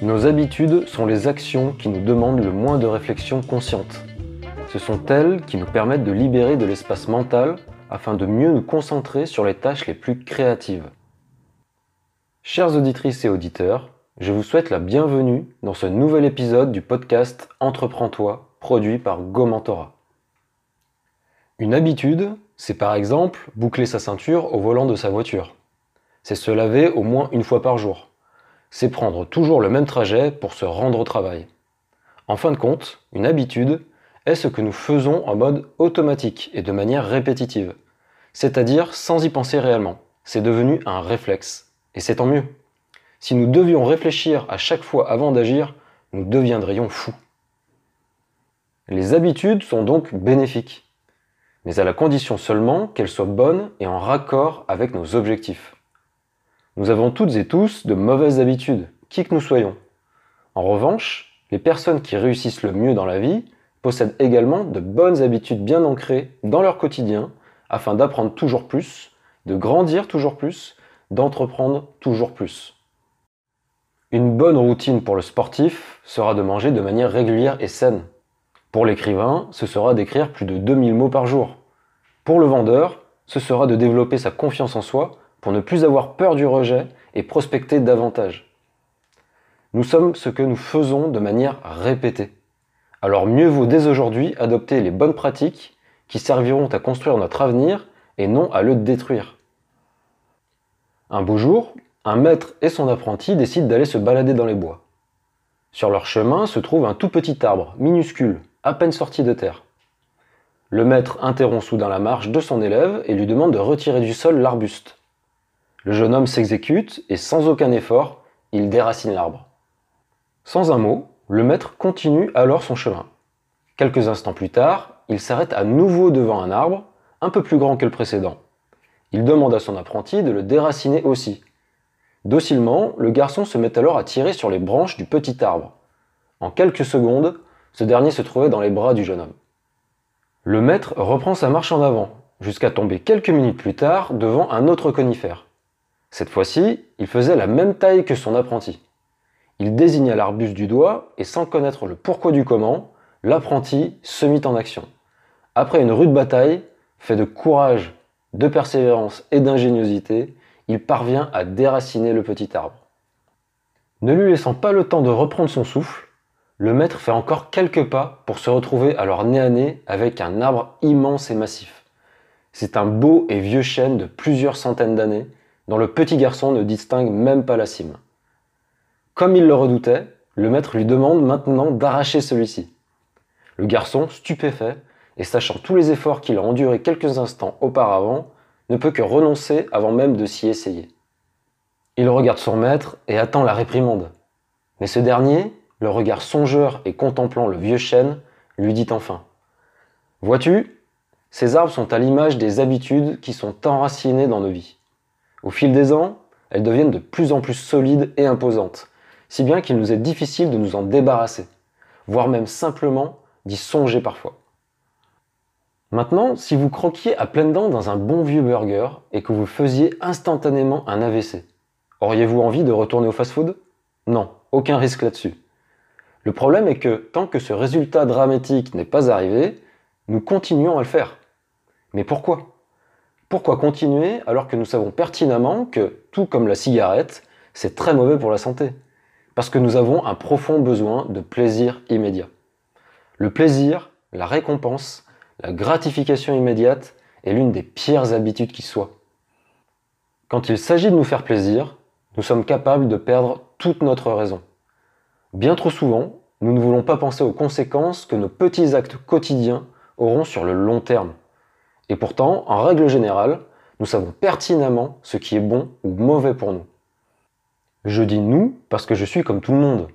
Nos habitudes sont les actions qui nous demandent le moins de réflexion consciente. Ce sont elles qui nous permettent de libérer de l'espace mental afin de mieux nous concentrer sur les tâches les plus créatives. Chères auditrices et auditeurs, je vous souhaite la bienvenue dans ce nouvel épisode du podcast Entreprends-toi, produit par GoMentora. Une habitude, c'est par exemple boucler sa ceinture au volant de sa voiture. C'est se laver au moins une fois par jour. C'est prendre toujours le même trajet pour se rendre au travail. En fin de compte, une habitude est ce que nous faisons en mode automatique et de manière répétitive, c'est-à-dire sans y penser réellement. C'est devenu un réflexe, et c'est tant mieux. Si nous devions réfléchir à chaque fois avant d'agir, nous deviendrions fous. Les habitudes sont donc bénéfiques, mais à la condition seulement qu'elles soient bonnes et en raccord avec nos objectifs. Nous avons toutes et tous de mauvaises habitudes, qui que nous soyons. En revanche, les personnes qui réussissent le mieux dans la vie possèdent également de bonnes habitudes bien ancrées dans leur quotidien afin d'apprendre toujours plus, de grandir toujours plus, d'entreprendre toujours plus. Une bonne routine pour le sportif sera de manger de manière régulière et saine. Pour l'écrivain, ce sera d'écrire plus de 2000 mots par jour. Pour le vendeur, ce sera de développer sa confiance en soi pour ne plus avoir peur du rejet et prospecter davantage. Nous sommes ce que nous faisons de manière répétée. Alors mieux vaut dès aujourd'hui adopter les bonnes pratiques qui serviront à construire notre avenir et non à le détruire. Un beau jour, un maître et son apprenti décident d'aller se balader dans les bois. Sur leur chemin se trouve un tout petit arbre, minuscule, à peine sorti de terre. Le maître interrompt soudain la marche de son élève et lui demande de retirer du sol l'arbuste. Le jeune homme s'exécute et sans aucun effort, il déracine l'arbre. Sans un mot, le maître continue alors son chemin. Quelques instants plus tard, il s'arrête à nouveau devant un arbre, un peu plus grand que le précédent. Il demande à son apprenti de le déraciner aussi, Docilement, le garçon se met alors à tirer sur les branches du petit arbre. En quelques secondes, ce dernier se trouvait dans les bras du jeune homme. Le maître reprend sa marche en avant, jusqu'à tomber quelques minutes plus tard devant un autre conifère. Cette fois-ci, il faisait la même taille que son apprenti. Il désigna l'arbuste du doigt et sans connaître le pourquoi du comment, l'apprenti se mit en action. Après une rude bataille, fait de courage, de persévérance et d'ingéniosité, il parvient à déraciner le petit arbre. Ne lui laissant pas le temps de reprendre son souffle, le maître fait encore quelques pas pour se retrouver alors nez à nez avec un arbre immense et massif. C'est un beau et vieux chêne de plusieurs centaines d'années, dont le petit garçon ne distingue même pas la cime. Comme il le redoutait, le maître lui demande maintenant d'arracher celui-ci. Le garçon, stupéfait, et sachant tous les efforts qu'il a endurés quelques instants auparavant, ne peut que renoncer avant même de s'y essayer. Il regarde son maître et attend la réprimande. Mais ce dernier, le regard songeur et contemplant le vieux chêne, lui dit enfin Vois-tu, ces arbres sont à l'image des habitudes qui sont enracinées dans nos vies. Au fil des ans, elles deviennent de plus en plus solides et imposantes, si bien qu'il nous est difficile de nous en débarrasser, voire même simplement d'y songer parfois. Maintenant, si vous croquiez à pleines dents dans un bon vieux burger et que vous faisiez instantanément un AVC, auriez-vous envie de retourner au fast-food? Non, aucun risque là-dessus. Le problème est que tant que ce résultat dramatique n'est pas arrivé, nous continuons à le faire. Mais pourquoi? Pourquoi continuer alors que nous savons pertinemment que, tout comme la cigarette, c'est très mauvais pour la santé? Parce que nous avons un profond besoin de plaisir immédiat. Le plaisir, la récompense, la gratification immédiate est l'une des pires habitudes qui soient. Quand il s'agit de nous faire plaisir, nous sommes capables de perdre toute notre raison. Bien trop souvent, nous ne voulons pas penser aux conséquences que nos petits actes quotidiens auront sur le long terme. Et pourtant, en règle générale, nous savons pertinemment ce qui est bon ou mauvais pour nous. Je dis nous parce que je suis comme tout le monde.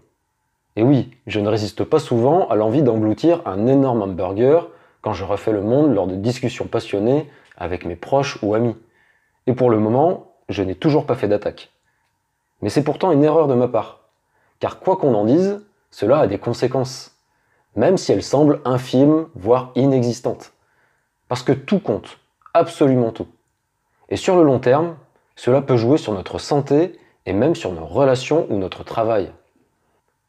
Et oui, je ne résiste pas souvent à l'envie d'engloutir un énorme hamburger quand je refais le monde lors de discussions passionnées avec mes proches ou amis. Et pour le moment, je n'ai toujours pas fait d'attaque. Mais c'est pourtant une erreur de ma part. Car quoi qu'on en dise, cela a des conséquences. Même si elles semblent infimes, voire inexistantes. Parce que tout compte. Absolument tout. Et sur le long terme, cela peut jouer sur notre santé et même sur nos relations ou notre travail.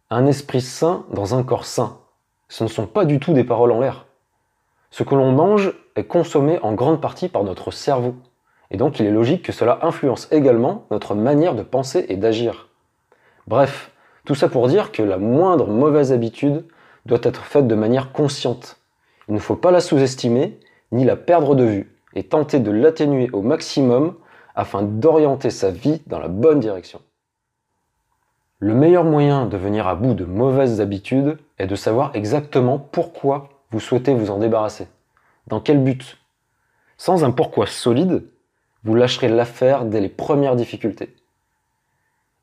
Un esprit sain dans un corps sain. Ce ne sont pas du tout des paroles en l'air. Ce que l'on mange est consommé en grande partie par notre cerveau. Et donc il est logique que cela influence également notre manière de penser et d'agir. Bref, tout ça pour dire que la moindre mauvaise habitude doit être faite de manière consciente. Il ne faut pas la sous-estimer ni la perdre de vue et tenter de l'atténuer au maximum afin d'orienter sa vie dans la bonne direction. Le meilleur moyen de venir à bout de mauvaises habitudes est de savoir exactement pourquoi vous souhaitez vous en débarrasser. Dans quel but? Sans un pourquoi solide, vous lâcherez l'affaire dès les premières difficultés.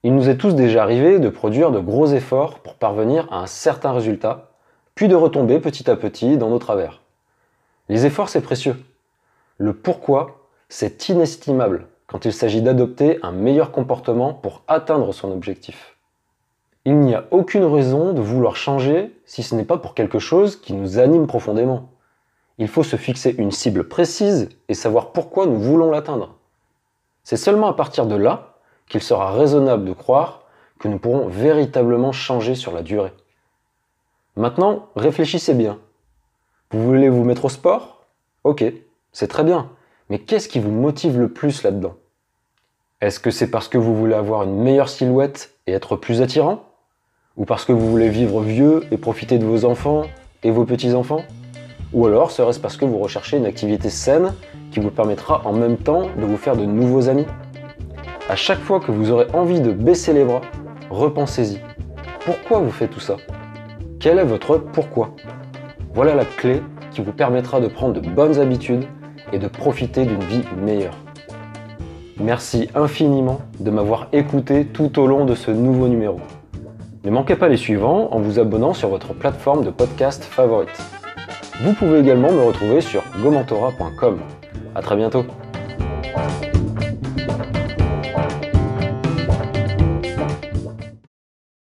Il nous est tous déjà arrivé de produire de gros efforts pour parvenir à un certain résultat, puis de retomber petit à petit dans nos travers. Les efforts, c'est précieux. Le pourquoi, c'est inestimable quand il s'agit d'adopter un meilleur comportement pour atteindre son objectif. Il n'y a aucune raison de vouloir changer si ce n'est pas pour quelque chose qui nous anime profondément. Il faut se fixer une cible précise et savoir pourquoi nous voulons l'atteindre. C'est seulement à partir de là qu'il sera raisonnable de croire que nous pourrons véritablement changer sur la durée. Maintenant, réfléchissez bien. Vous mettre au sport Ok, c'est très bien. Mais qu'est-ce qui vous motive le plus là-dedans? Est-ce que c'est parce que vous voulez avoir une meilleure silhouette et être plus attirant? Ou parce que vous voulez vivre vieux et profiter de vos enfants et vos petits-enfants? Ou alors serait-ce parce que vous recherchez une activité saine qui vous permettra en même temps de vous faire de nouveaux amis? À chaque fois que vous aurez envie de baisser les bras, repensez-y. Pourquoi vous faites tout ça? Quel est votre pourquoi? Voilà la clé qui vous permettra de prendre de bonnes habitudes et de profiter d'une vie meilleure. Merci infiniment de m'avoir écouté tout au long de ce nouveau numéro. Ne manquez pas les suivants en vous abonnant sur votre plateforme de podcast favorite. Vous pouvez également me retrouver sur gomentora.com. A très bientôt